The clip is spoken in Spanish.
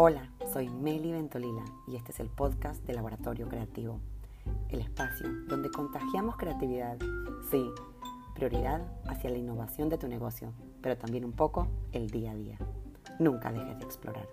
Hola, soy Meli Ventolila y este es el podcast de Laboratorio Creativo, el espacio donde contagiamos creatividad, sí, prioridad hacia la innovación de tu negocio, pero también un poco el día a día. Nunca dejes de explorar.